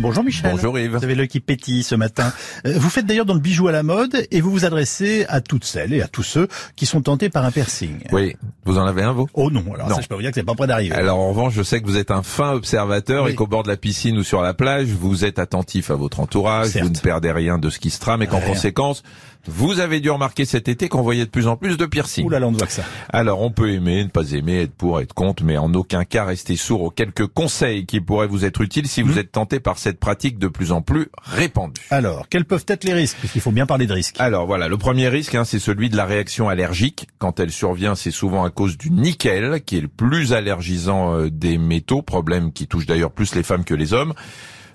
Bonjour Michel. Bonjour Yves. Vous avez l'œil qui pétille ce matin. Euh, Vous faites d'ailleurs dans le bijou à la mode et vous vous adressez à toutes celles et à tous ceux qui sont tentés par un piercing. Oui, vous en avez un vous? Oh non, alors Non. ça je peux vous dire que c'est pas près d'arriver. Alors en revanche, je sais que vous êtes un fin observateur Oui. et qu'au bord de la piscine ou sur la plage, vous êtes attentif à votre entourage, Certes. vous ne perdez rien de ce qui se trame et qu'en conséquence, vous avez dû remarquer cet été qu'on voyait de plus en plus de piercings. Ouh là là, on ne voit que ça. Alors on peut aimer, ne pas aimer, être pour, être contre, mais en aucun cas rester sourd aux quelques conseils qui pourraient vous être utiles si vous Mhm. êtes tenté par cette pratique de plus en plus répandue. Alors, quels peuvent être les risques? Puisqu'il faut bien parler de risques. Alors voilà, le premier risque, hein, c'est celui de la réaction allergique. Quand elle survient, c'est souvent à cause du nickel, qui est le plus allergisant euh, des métaux, problème qui touche d'ailleurs plus les femmes que les hommes.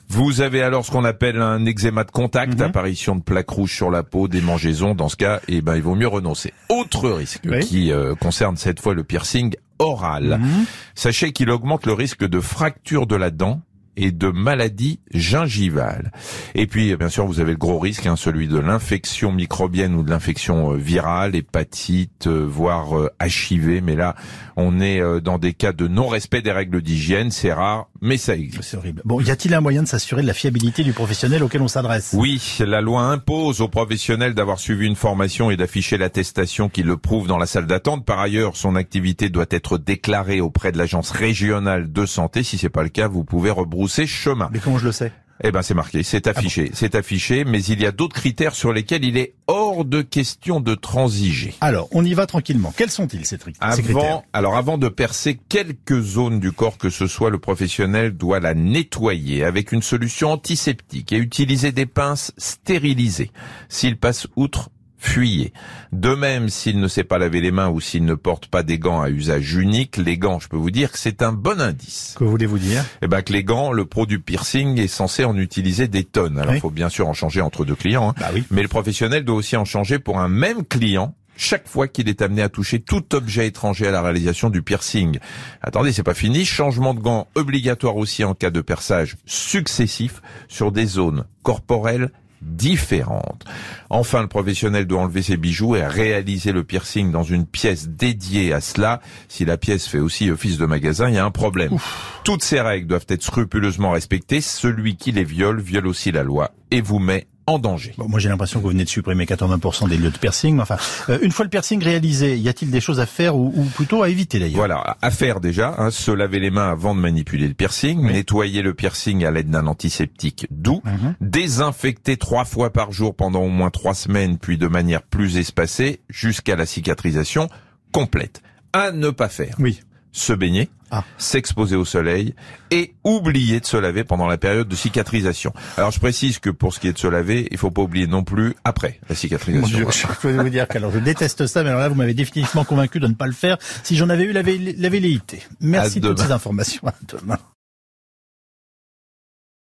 Vous avez alors ce qu'on appelle un eczéma de contact, Mhm. apparition de plaques rouges sur la peau, démangeaisons. Dans ce cas, eh ben, il vaut mieux renoncer. Autre risque Oui. qui euh, concerne cette fois le piercing oral. Mhm. Sachez qu'il augmente le risque de fracture de la dent et de maladie gingivale. Et puis, bien sûr, vous avez le gros risque, hein, celui de l'infection microbienne ou de l'infection euh, virale, hépatite, euh, voire euh, HIV. Mais là, on est euh, dans des cas de non-respect des règles d'hygiène. C'est rare, mais ça existe. C'est horrible. Bon, y a-t-il un moyen de s'assurer de la fiabilité du professionnel auquel on s'adresse? Oui, la loi impose aux professionnels d'avoir suivi une formation et d'afficher l'attestation qui le prouve dans la salle d'attente. Par ailleurs, son activité doit être déclarée auprès de l'agence régionale de santé. Si c'est pas le cas, vous pouvez rebrousser chemin. Mais comment je le sais? Eh ben, c'est marqué, c'est affiché, c'est affiché, mais il y a d'autres critères sur lesquels il est hors de question de transiger. Alors, on y va tranquillement. Quels sont-ils ces, tri- ces critères? Avant, alors avant de percer quelque zone du corps que ce soit, le professionnel doit la nettoyer avec une solution antiseptique et utiliser des pinces stérilisées. S'il passe outre, fuyez. De même, s'il ne sait pas laver les mains ou s'il ne porte pas des gants à usage unique, les gants, je peux vous dire que c'est un bon indice. Que voulez-vous dire? Eh ben que les gants, le pro du piercing est censé en utiliser des tonnes. Alors, il Oui. faut bien sûr en changer entre deux clients. hein. Bah oui. Mais le professionnel doit aussi en changer pour un même client chaque fois qu'il est amené à toucher tout objet étranger à la réalisation du piercing. Attendez, c'est pas fini. Changement de gants obligatoire aussi en cas de perçage successif sur des zones corporelles différentes. Enfin, le professionnel doit enlever ses bijoux et réaliser le piercing dans une pièce dédiée à cela. Si la pièce fait aussi office de magasin, il y a un problème. Toutes ces règles doivent être scrupuleusement respectées. Celui qui les viole viole aussi la loi et vous met en danger. Bon, moi j'ai l'impression que vous venez de supprimer 80% des lieux de piercing. mais Enfin, euh, une fois le piercing réalisé, y a-t-il des choses à faire ou, ou plutôt à éviter d'ailleurs? Voilà, à faire déjà, hein, se laver les mains avant de manipuler le piercing, Oui. nettoyer le piercing à l'aide d'un antiseptique doux, Mhm. désinfecter trois fois par jour pendant au moins trois semaines, puis de manière plus espacée, jusqu'à la cicatrisation complète. À ne pas faire. Oui. Se baigner, Ah. s'exposer au soleil et oublier de se laver pendant la période de cicatrisation. Alors je précise que pour ce qui est de se laver, il faut pas oublier non plus après la cicatrisation. Je peux vous dire qu'alors je déteste ça, mais alors là vous m'avez définitivement convaincu de ne pas le faire si j'en avais eu la, vé- la velléité. Merci de toutes ces informations. À demain.